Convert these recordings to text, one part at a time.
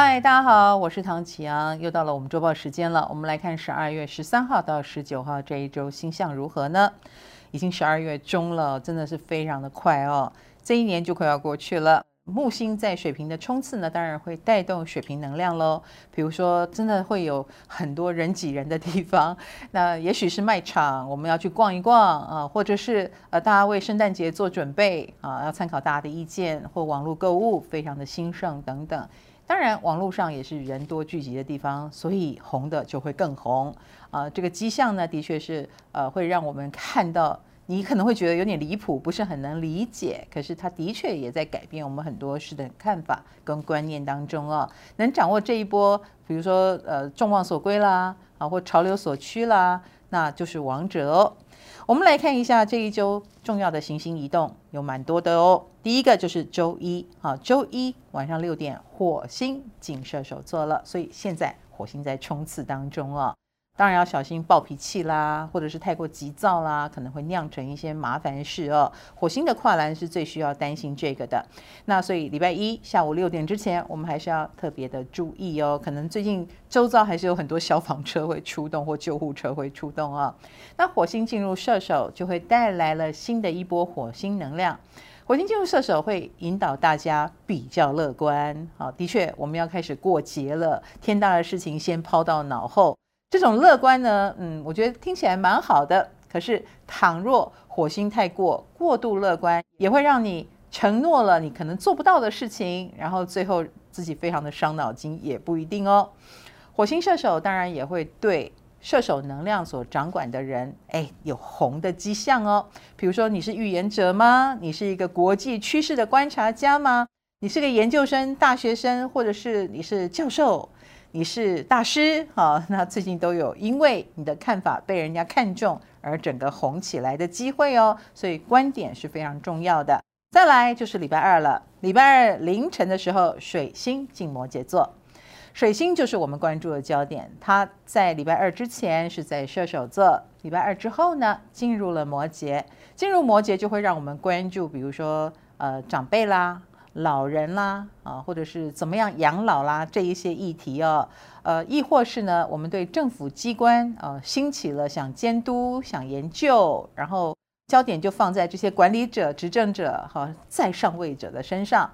嗨，大家好，我是唐綺阳，又到了我们周报时间了。我们来看十二月十三号到十九号这一周星象如何呢？已经十二月中了，真的是非常的快哦，这一年就快要过去了。木星在水瓶的冲刺呢，当然会带动水瓶能量喽。比如说，真的会有很多人挤人的地方，那也许是卖场，我们要去逛一逛啊，或者是呃，大家为圣诞节做准备啊，要参考大家的意见，或网络购物非常的兴盛等等。当然，网络上也是人多聚集的地方，所以红的就会更红啊。这个迹象呢，的确是呃，会让我们看到。你可能会觉得有点离谱，不是很能理解，可是它的确也在改变我们很多事的看法跟观念当中哦。能掌握这一波，比如说呃众望所归啦，啊或潮流所趋啦，那就是王者哦。我们来看一下这一周重要的行星移动，有蛮多的哦。第一个就是周一，啊周一晚上六点，火星进射手座了，所以现在火星在冲刺当中哦。当然要小心暴脾气啦，或者是太过急躁啦，可能会酿成一些麻烦事哦。火星的跨栏是最需要担心这个的。那所以礼拜一下午六点之前，我们还是要特别的注意哦。可能最近周遭还是有很多消防车会出动或救护车会出动啊。那火星进入射手，就会带来了新的一波火星能量。火星进入射手会引导大家比较乐观。好，的确我们要开始过节了，天大的事情先抛到脑后。这种乐观呢，嗯，我觉得听起来蛮好的。可是，倘若火星太过过度乐观，也会让你承诺了你可能做不到的事情，然后最后自己非常的伤脑筋，也不一定哦。火星射手当然也会对射手能量所掌管的人，哎，有红的迹象哦。比如说，你是预言者吗？你是一个国际趋势的观察家吗？你是个研究生、大学生，或者是你是教授？你是大师，好，那最近都有因为你的看法被人家看中而整个红起来的机会哦，所以观点是非常重要的。再来就是礼拜二了，礼拜二凌晨的时候，水星进摩羯座，水星就是我们关注的焦点。它在礼拜二之前是在射手座，礼拜二之后呢，进入了摩羯，进入摩羯就会让我们关注，比如说呃长辈啦。老人啦，啊，或者是怎么样养老啦，这一些议题哦，呃，亦或是呢，我们对政府机关啊，兴起了想监督、想研究，然后焦点就放在这些管理者、执政者哈，在上位者的身上。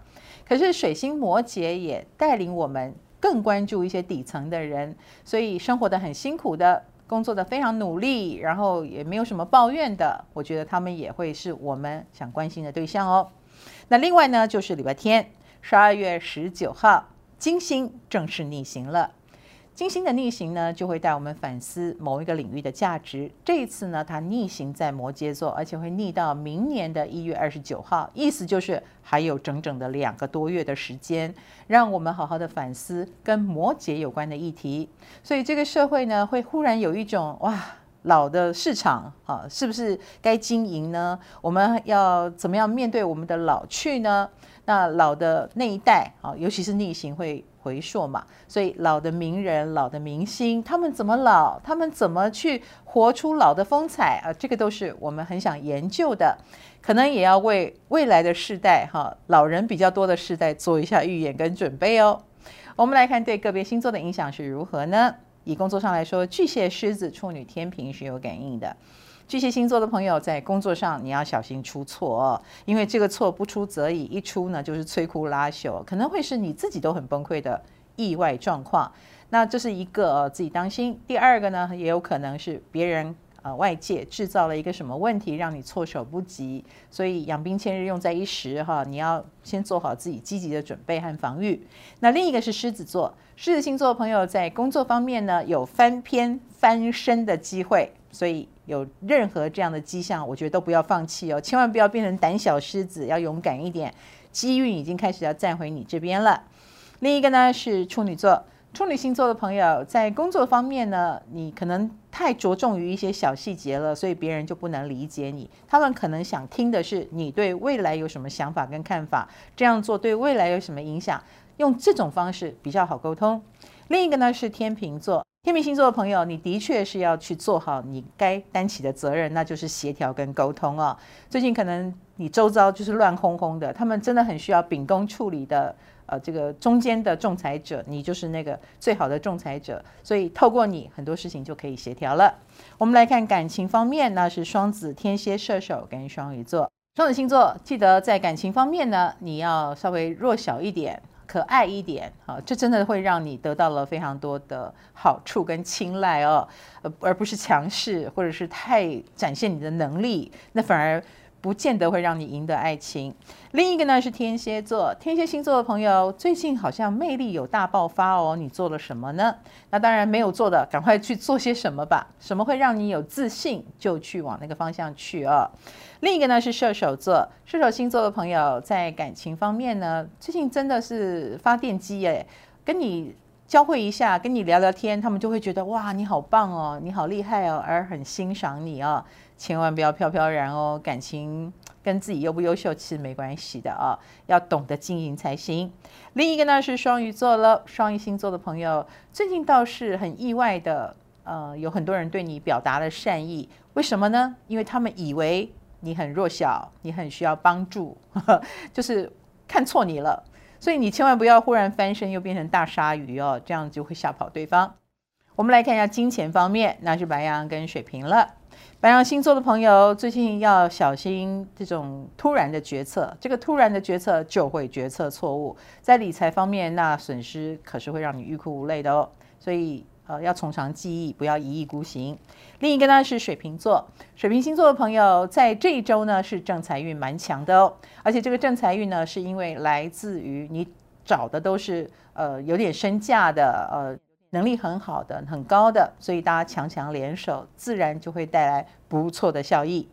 可是水星摩羯也带领我们更关注一些底层的人，所以生活得很辛苦的，工作得非常努力，然后也没有什么抱怨的，我觉得他们也会是我们想关心的对象哦。那另外呢，就是礼拜天，十二月十九号，金星正式逆行了。金星的逆行呢，就会带我们反思某一个领域的价值。这一次呢，它逆行在摩羯座，而且会逆到明年的一月二十九号，意思就是还有整整的两个多月的时间，让我们好好的反思跟摩羯有关的议题。所以这个社会呢，会忽然有一种哇。老的市场啊，是不是该经营呢？我们要怎么样面对我们的老去呢？那老的那一代啊，尤其是逆行会回溯嘛，所以老的名人、老的明星，他们怎么老？他们怎么去活出老的风采啊？这个都是我们很想研究的，可能也要为未来的世代哈，老人比较多的世代做一下预演跟准备哦。我们来看对个别星座的影响是如何呢？以工作上来说，巨蟹、狮子、处女、天平是有感应的。巨蟹星座的朋友在工作上你要小心出错哦，因为这个错不出则已，一出呢就是摧枯拉朽，可能会是你自己都很崩溃的意外状况。那这是一个自己当心。第二个呢，也有可能是别人。呃，外界制造了一个什么问题，让你措手不及，所以养兵千日，用在一时哈。你要先做好自己积极的准备和防御。那另一个是狮子座，狮子星座的朋友在工作方面呢，有翻篇翻身的机会，所以有任何这样的迹象，我觉得都不要放弃哦，千万不要变成胆小狮子，要勇敢一点。机运已经开始要站回你这边了。另一个呢是处女座。处女星座的朋友在工作方面呢，你可能太着重于一些小细节了，所以别人就不能理解你。他们可能想听的是你对未来有什么想法跟看法，这样做对未来有什么影响？用这种方式比较好沟通。另一个呢是天秤座，天秤星座的朋友，你的确是要去做好你该担起的责任，那就是协调跟沟通哦。最近可能你周遭就是乱哄哄的，他们真的很需要秉公处理的。呃这个中间的仲裁者，你就是那个最好的仲裁者，所以透过你很多事情就可以协调了。我们来看感情方面，那是双子、天蝎、射手跟双鱼座。双子星座记得在感情方面呢，你要稍微弱小一点。可爱一点，啊，这真的会让你得到了非常多的好处跟青睐哦，呃，而不是强势或者是太展现你的能力，那反而不见得会让你赢得爱情。另一个呢是天蝎座，天蝎星座的朋友最近好像魅力有大爆发哦，你做了什么呢？那当然没有做的，赶快去做些什么吧。什么会让你有自信，就去往那个方向去哦。另一个呢是射手座，射手星座的朋友在感情方面呢，最近真的是发电机耶，跟你交汇一下，跟你聊聊天，他们就会觉得哇，你好棒哦，你好厉害哦，而很欣赏你哦。千万不要飘飘然哦，感情跟自己优不优秀其实没关系的啊，要懂得经营才行。另一个呢是双鱼座了，双鱼星座的朋友最近倒是很意外的，呃，有很多人对你表达了善意，为什么呢？因为他们以为。你很弱小，你很需要帮助，呵呵，就是看错你了，所以你千万不要忽然翻身又变成大鲨鱼哦，这样就会吓跑对方。我们来看一下金钱方面，那是白羊跟水瓶了。白羊星座的朋友最近要小心这种突然的决策，这个突然的决策就会决策错误，在理财方面那损失可是会让你欲哭无泪的哦，所以。呃，要从长计议，不要一意孤行。另一个呢是水瓶座，水瓶星座的朋友在这一周呢是正财运蛮强的哦，而且这个正财运呢是因为来自于你找的都是呃有点身价的，呃能力很好的、很高的，所以大家强强联手，自然就会带来不错的效益。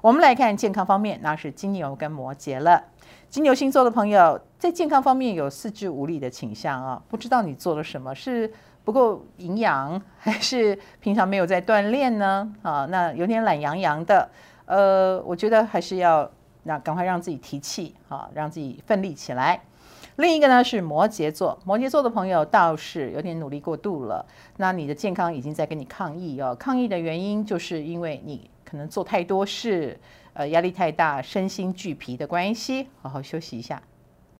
我们来看健康方面，那是金牛跟摩羯了。金牛星座的朋友在健康方面有四肢无力的倾向啊，不知道你做了什么是。不够营养，还是平常没有在锻炼呢？啊，那有点懒洋洋的。呃，我觉得还是要那赶快让自己提气，啊，让自己奋力起来。另一个呢是摩羯座，摩羯座的朋友倒是有点努力过度了。那你的健康已经在跟你抗议哦，抗议的原因就是因为你可能做太多事，呃，压力太大，身心俱疲的关系。好好休息一下。